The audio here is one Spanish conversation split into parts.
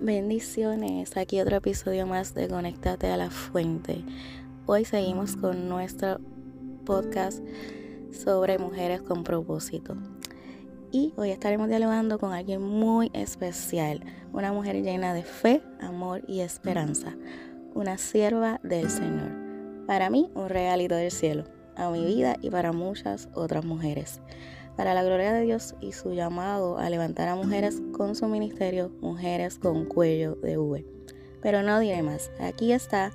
Bendiciones, aquí otro episodio más de Conéctate a la Fuente. Hoy seguimos con nuestro podcast sobre mujeres con propósito. Y hoy estaremos dialogando con alguien muy especial, una mujer llena de fe, amor y esperanza, una sierva del Señor. Para mí, un regalito del cielo, a mi vida y para muchas otras mujeres para la gloria de Dios y su llamado a levantar a mujeres con su ministerio, mujeres con cuello de V. Pero no diré más, aquí está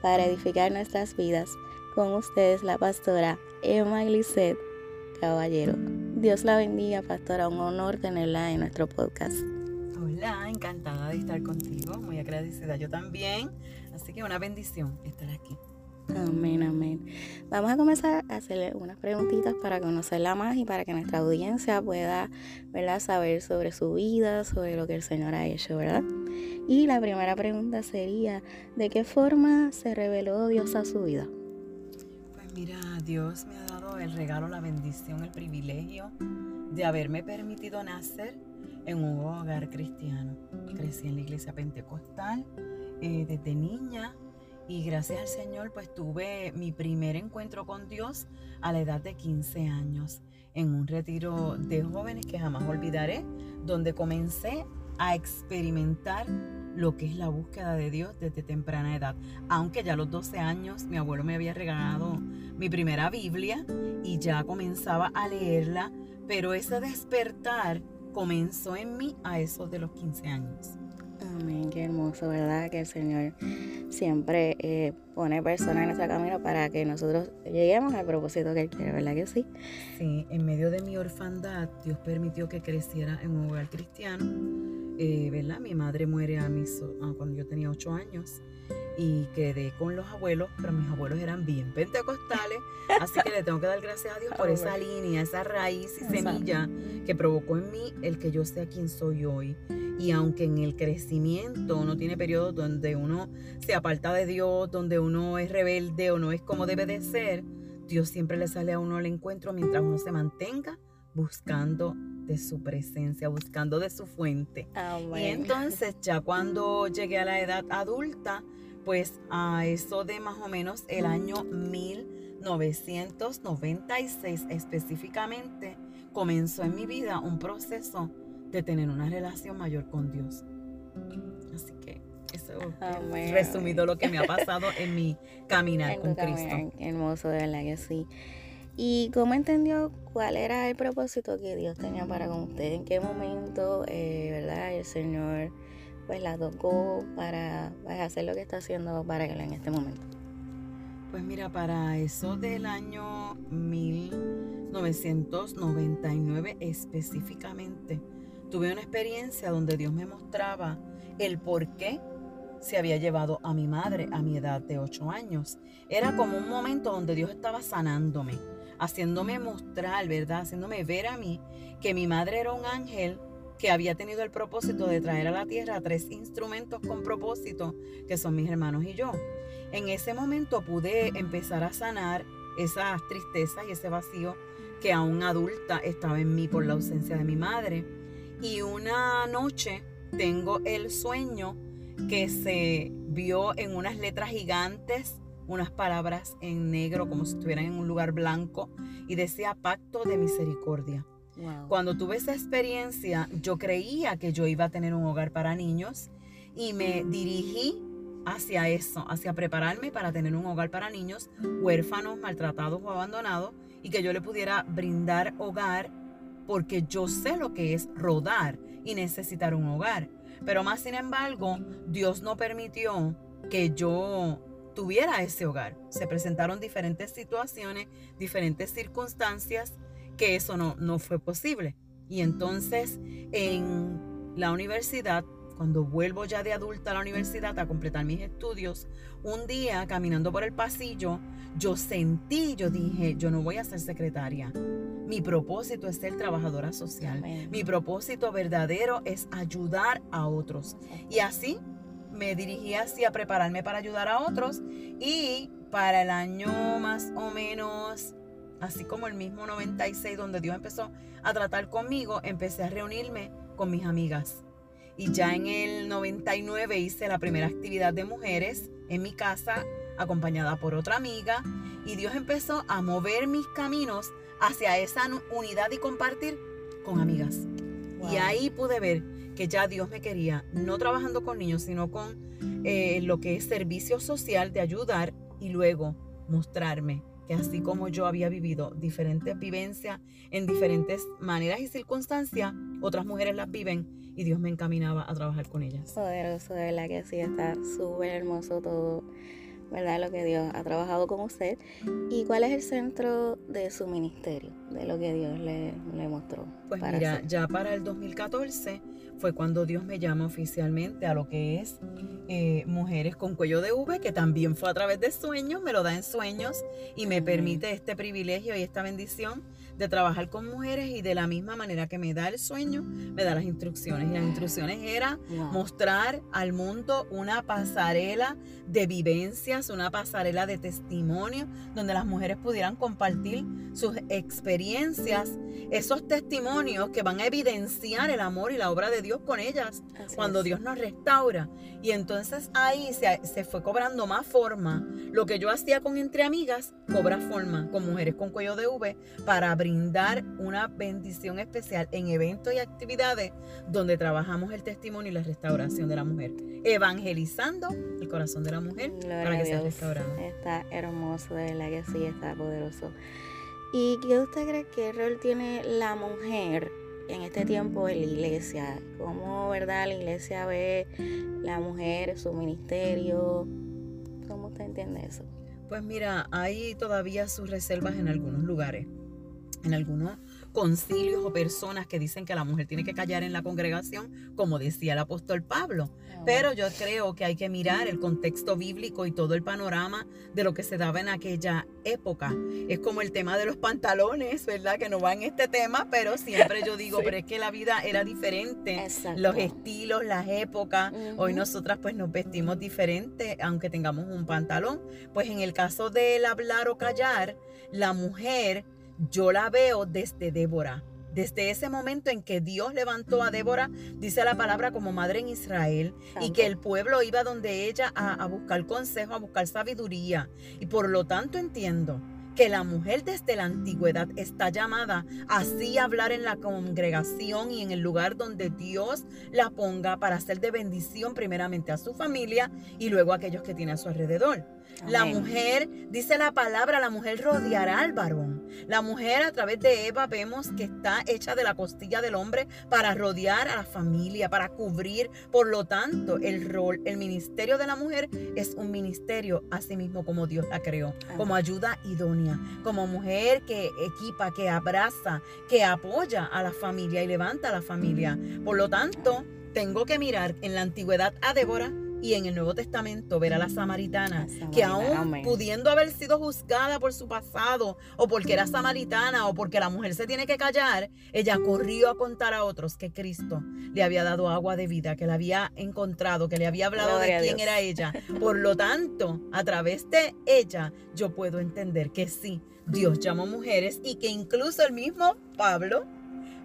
para edificar nuestras vidas con ustedes la pastora Emma Glisset Caballero. Dios la bendiga, pastora, un honor tenerla en nuestro podcast. Hola, encantada de estar contigo, muy agradecida yo también, así que una bendición estar aquí. Amén, amén. Vamos a comenzar a hacerle unas preguntitas para conocerla más y para que nuestra audiencia pueda ¿verdad? saber sobre su vida, sobre lo que el Señor ha hecho, ¿verdad? Y la primera pregunta sería, ¿de qué forma se reveló Dios a su vida? Pues mira, Dios me ha dado el regalo, la bendición, el privilegio de haberme permitido nacer en un hogar cristiano. Crecí en la iglesia pentecostal eh, desde niña y gracias al Señor pues tuve mi primer encuentro con Dios a la edad de 15 años en un retiro de jóvenes que jamás olvidaré, donde comencé a experimentar lo que es la búsqueda de Dios desde temprana edad. Aunque ya a los 12 años mi abuelo me había regalado mi primera Biblia y ya comenzaba a leerla, pero ese despertar comenzó en mí a esos de los 15 años. Amén, qué hermoso, ¿verdad? Que el Señor siempre eh, pone personas en nuestro camino para que nosotros lleguemos al propósito que Él quiere, ¿verdad que sí? Sí, en medio de mi orfandad, Dios permitió que creciera en un hogar cristiano, eh, ¿verdad? Mi madre muere a mis, cuando yo tenía ocho años y quedé con los abuelos, pero mis abuelos eran bien pentecostales, así que le tengo que dar gracias a Dios por esa línea, esa raíz y semilla que provocó en mí el que yo sea quien soy hoy. Y aunque en el crecimiento uno tiene periodos donde uno se aparta de Dios, donde uno es rebelde o no es como debe de ser, Dios siempre le sale a uno al encuentro mientras uno se mantenga buscando de su presencia, buscando de su fuente. Y entonces ya cuando llegué a la edad adulta, pues a eso de más o menos el año 1996 específicamente, comenzó en mi vida un proceso de tener una relación mayor con Dios. Así que eso es resumido lo que me ha pasado en mi caminar con Cristo. hermoso, de verdad que sí. ¿Y cómo entendió cuál era el propósito que Dios tenía para con usted? ¿En qué momento, eh, verdad, el Señor pues la tocó para, hacer lo que está haciendo para en este momento? Pues mira, para eso del año 1999 específicamente, tuve una experiencia donde Dios me mostraba el por qué se había llevado a mi madre a mi edad de 8 años. Era como un momento donde Dios estaba sanándome, haciéndome mostrar, ¿verdad? Haciéndome ver a mí que mi madre era un ángel que había tenido el propósito de traer a la tierra tres instrumentos con propósito, que son mis hermanos y yo. En ese momento pude empezar a sanar esas tristezas y ese vacío que aún adulta estaba en mí por la ausencia de mi madre. Y una noche tengo el sueño que se vio en unas letras gigantes, unas palabras en negro como si estuvieran en un lugar blanco y decía pacto de misericordia. Cuando tuve esa experiencia, yo creía que yo iba a tener un hogar para niños y me dirigí hacia eso, hacia prepararme para tener un hogar para niños huérfanos, maltratados o abandonados y que yo le pudiera brindar hogar porque yo sé lo que es rodar y necesitar un hogar. Pero más sin embargo, Dios no permitió que yo tuviera ese hogar. Se presentaron diferentes situaciones, diferentes circunstancias que eso no, no fue posible. Y entonces en la universidad, cuando vuelvo ya de adulta a la universidad a completar mis estudios, un día caminando por el pasillo, yo sentí, yo dije, yo no voy a ser secretaria. Mi propósito es ser trabajadora social. Mi propósito verdadero es ayudar a otros. Y así me dirigí así a prepararme para ayudar a otros y para el año más o menos así como el mismo 96 donde Dios empezó a tratar conmigo, empecé a reunirme con mis amigas. Y ya en el 99 hice la primera actividad de mujeres en mi casa, acompañada por otra amiga. Y Dios empezó a mover mis caminos hacia esa unidad y compartir con amigas. Y ahí pude ver que ya Dios me quería, no trabajando con niños, sino con eh, lo que es servicio social de ayudar y luego mostrarme que así como yo había vivido diferentes vivencias en diferentes maneras y circunstancias, otras mujeres las viven y Dios me encaminaba a trabajar con ellas. Poderoso, de verdad que sí, está súper hermoso todo ¿verdad? Lo que Dios ha trabajado con usted. ¿Y cuál es el centro de su ministerio, de lo que Dios le, le mostró? Pues mira, ya para el 2014 fue cuando Dios me llama oficialmente a lo que es eh, Mujeres con Cuello de V, que también fue a través de sueños, me lo da en sueños y me permite este privilegio y esta bendición de trabajar con mujeres y de la misma manera que me da el sueño, me da las instrucciones. Y las instrucciones era mostrar al mundo una pasarela de vivencias, una pasarela de testimonio, donde las mujeres pudieran compartir sus experiencias, esos testimonios que van a evidenciar el amor y la obra de Dios con ellas, cuando Dios nos restaura. Y entonces ahí se, se fue cobrando más forma. Lo que yo hacía con Entre Amigas cobra forma con Mujeres con Cuello de V para brindar una bendición especial en eventos y actividades donde trabajamos el testimonio y la restauración de la mujer, evangelizando el corazón de la mujer para que sea restaurada. Está hermoso, de verdad que sí, está poderoso. ¿Y qué usted cree que rol tiene la mujer en este tiempo en la iglesia? ¿Cómo, verdad, la iglesia ve la mujer, su ministerio? ¿Cómo usted entiende eso? Pues mira, hay todavía sus reservas en algunos lugares en algunos concilios o personas que dicen que la mujer tiene que callar en la congregación, como decía el apóstol Pablo. Pero yo creo que hay que mirar el contexto bíblico y todo el panorama de lo que se daba en aquella época. Es como el tema de los pantalones, ¿verdad? Que no va en este tema, pero siempre yo digo, pero es que la vida era diferente, los estilos, las épocas. Hoy nosotras pues nos vestimos diferente, aunque tengamos un pantalón. Pues en el caso del hablar o callar, la mujer yo la veo desde Débora. Desde ese momento en que Dios levantó a Débora, dice la palabra como madre en Israel, y que el pueblo iba donde ella a, a buscar consejo, a buscar sabiduría. Y por lo tanto entiendo que la mujer desde la antigüedad está llamada así a hablar en la congregación y en el lugar donde Dios la ponga para ser de bendición primeramente a su familia y luego a aquellos que tiene a su alrededor. La mujer, dice la palabra, la mujer rodeará al varón. La mujer a través de Eva vemos que está hecha de la costilla del hombre para rodear a la familia, para cubrir. Por lo tanto, el rol, el ministerio de la mujer es un ministerio así mismo como Dios la creó, como ayuda idónea, como mujer que equipa, que abraza, que apoya a la familia y levanta a la familia. Por lo tanto, tengo que mirar en la antigüedad a Débora y en el Nuevo Testamento ver a la samaritana, que aún pudiendo haber sido juzgada por su pasado o porque era samaritana o porque la mujer se tiene que callar, ella corrió a contar a otros que Cristo le había dado agua de vida, que la había encontrado, que le había hablado de quién era ella. Por lo tanto, a través de ella yo puedo entender que sí, Dios llamó mujeres y que incluso el mismo Pablo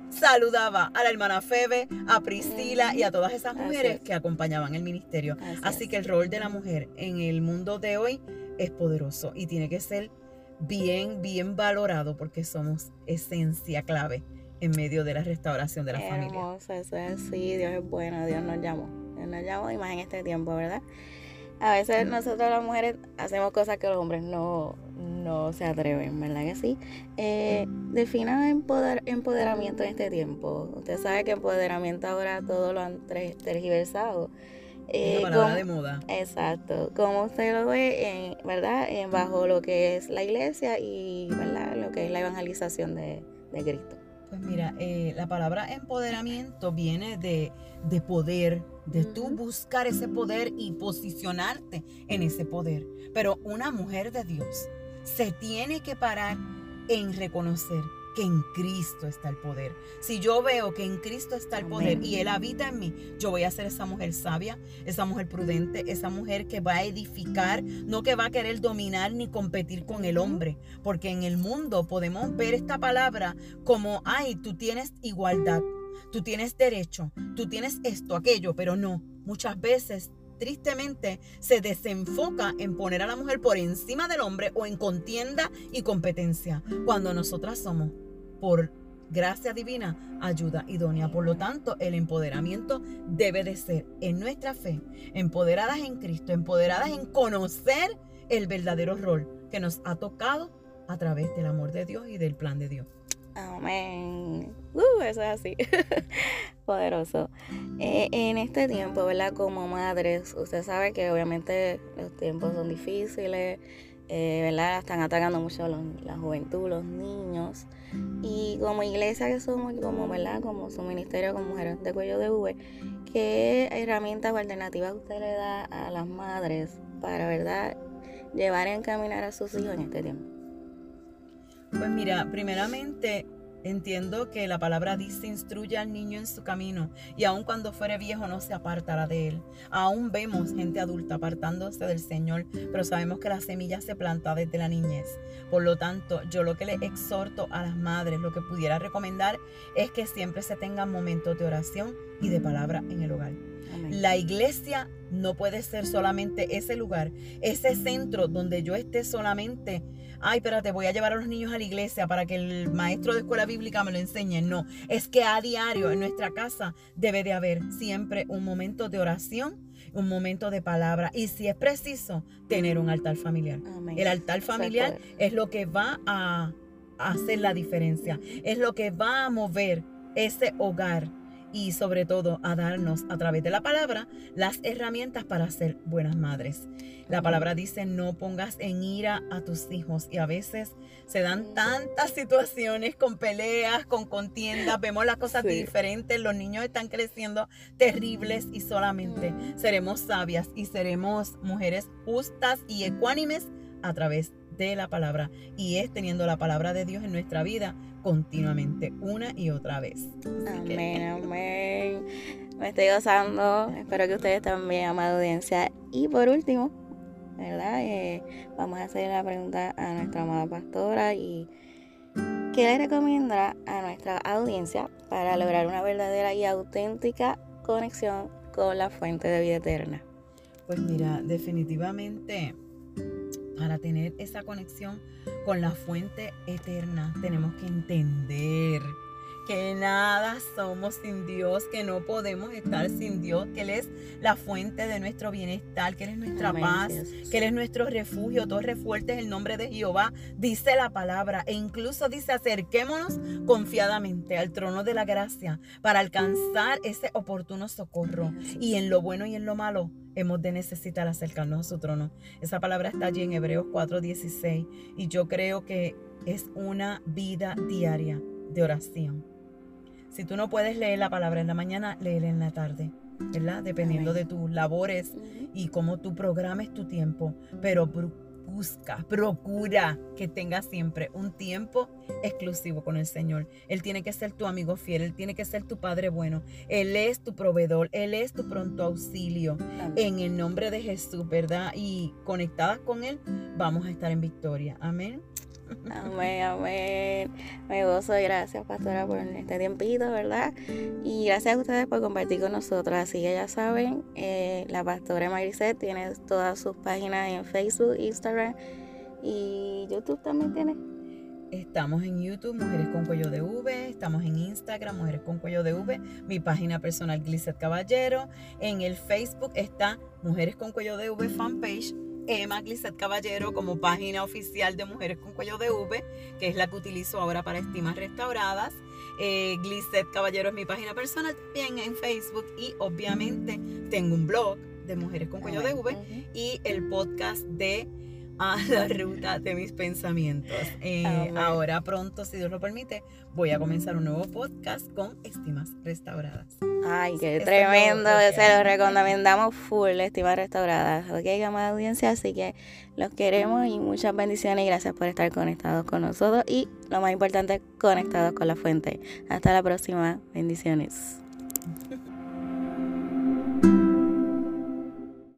saludaba a la hermana Febe, a Priscila y a todas esas mujeres que acompañaban el ministerio. Así, que el rol de la mujer en el mundo de hoy es poderoso y tiene que ser bien, bien valorado porque somos esencia clave en medio de la restauración de la familia. Hermoso, eso es así, Dios es bueno, Dios nos llamó, Dios nos llamó y más en este tiempo, ¿verdad? A veces nosotros las mujeres hacemos cosas que los hombres no, no se atreven, ¿verdad que sí? Eh, defina empoder, empoderamiento en este tiempo. Usted sabe que empoderamiento ahora todo lo han tergiversado. Eh, palabra de moda. Exacto. Como usted lo ve, en, ¿verdad? En bajo lo que es la iglesia y ¿verdad? lo que es la evangelización de, de Cristo. Pues mira, eh, la palabra empoderamiento viene de, de poder, de tú buscar ese poder y posicionarte en ese poder. Pero una mujer de Dios se tiene que parar en reconocer que en Cristo está el poder. Si yo veo que en Cristo está el poder y Él habita en mí, yo voy a ser esa mujer sabia, esa mujer prudente, esa mujer que va a edificar, no que va a querer dominar ni competir con el hombre, porque en el mundo podemos ver esta palabra como, ay, tú tienes igualdad. tú tienes derecho, tú tienes esto, aquello, pero no. Muchas veces tristemente se desenfoca en poner a la mujer por encima del hombre o en contienda y competencia, cuando nosotras somos por gracia divina, ayuda idónea. Por lo tanto, el empoderamiento debe de ser en nuestra fe, empoderadas en Cristo, empoderadas en conocer el verdadero rol que nos ha tocado a través del amor de Dios y del plan de Dios. Amén. Uh, eso es así. Poderoso. Eh, en este tiempo, ¿verdad? Como madres, usted sabe que obviamente los tiempos son difíciles, eh, ¿verdad? Están atacando mucho la juventud, los niños. Y como iglesia que somos, como, ¿verdad? Como su ministerio con mujeres de cuello de V, ¿qué herramientas o alternativas usted le da a las madres para, ¿verdad? Llevar y encaminar a sus hijos en este tiempo. Pues mira, primeramente entiendo que la palabra dice instruye al niño en su camino y aun cuando fuere viejo no se apartará de él. Aún vemos gente adulta apartándose del Señor, pero sabemos que la semilla se planta desde la niñez. Por lo tanto, yo lo que le exhorto a las madres, lo que pudiera recomendar es que siempre se tengan momentos de oración y de palabra en el hogar. La iglesia no puede ser solamente ese lugar, ese centro donde yo esté solamente ay, espérate, voy a llevar a los niños a la iglesia para que el maestro de escuela bíblica me lo enseñe. No, es que a diario en nuestra casa debe de haber siempre un momento de oración, un momento de palabra y si es preciso, tener un altar familiar. El altar familiar es lo que va a hacer la diferencia, es lo que va a mover ese hogar y sobre todo a darnos a través de la palabra las herramientas para ser buenas madres. La palabra dice no pongas en ira a tus hijos y a veces se dan tantas situaciones con peleas, con contiendas, vemos las cosas diferentes, los niños están creciendo terribles y solamente seremos sabias y seremos mujeres justas y ecuánimes a través de la palabra y es teniendo la palabra de Dios en nuestra vida continuamente, una y otra vez. amén, amén. Me estoy gozando. Espero que ustedes también, amada audiencia. Y por último, ¿verdad? Eh, vamos a hacer la pregunta a nuestra amada pastora y ¿qué le recomienda a nuestra audiencia para lograr una verdadera y auténtica conexión con la fuente de vida eterna? Pues mira, definitivamente para tener esa conexión con la fuente eterna, tenemos que entender que nada somos sin Dios, que no podemos estar sin Dios, que Él es la fuente de nuestro bienestar, que Él es nuestra paz, que Él es nuestro refugio, torre fuerte es el nombre de Jehová, dice la palabra, e incluso dice acerquémonos confiadamente al trono de la gracia para alcanzar ese oportuno socorro. Y en lo bueno y en lo malo hemos de necesitar acercarnos a su trono. Esa palabra está allí en Hebreos 4:16 y yo creo que es una vida diaria de oración si tú no puedes leer la palabra en la mañana, léela en la tarde, ¿verdad? Dependiendo de tus labores y cómo tú programes tu tiempo. Pero busca, procura que tengas siempre un tiempo exclusivo con el Señor. Él tiene que ser tu amigo fiel, Él tiene que ser tu Padre bueno, Él es tu proveedor, Él es tu pronto auxilio. En el nombre de Jesús, ¿verdad? Y conectadas con Él, vamos a estar en victoria. Amén. Amén, amén. Me gozo gracias, pastora, por este tiempito, ¿verdad? Y gracias a ustedes por compartir con nosotros. Así que ya saben, eh, la pastora Mariset tiene todas sus páginas en Facebook, Instagram y YouTube también tiene. Estamos en YouTube, Mujeres con Cuello de V. Estamos en Instagram, Mujeres con Cuello de V. Mi página personal, Glisset Caballero. En el Facebook está Mujeres con Cuello de V fanpage Emma Glisset Caballero como página oficial de Mujeres con Cuello de V, que es la que utilizo ahora para estimas restauradas. Eh, Caballero es mi página personal también en Facebook y obviamente tengo un blog de Mujeres con Cuello de V y el podcast de a la ruta de mis pensamientos. Eh, ahora pronto, si Dios lo permite, voy a comenzar un nuevo podcast con Estimas Restauradas. Ay, qué tremendo. Se lo recomendamos full, Estimas Restauradas. Ok, amada audiencia, así que los queremos y muchas bendiciones y gracias por estar conectados con nosotros y lo más importante, conectados con la fuente. Hasta la próxima. Bendiciones.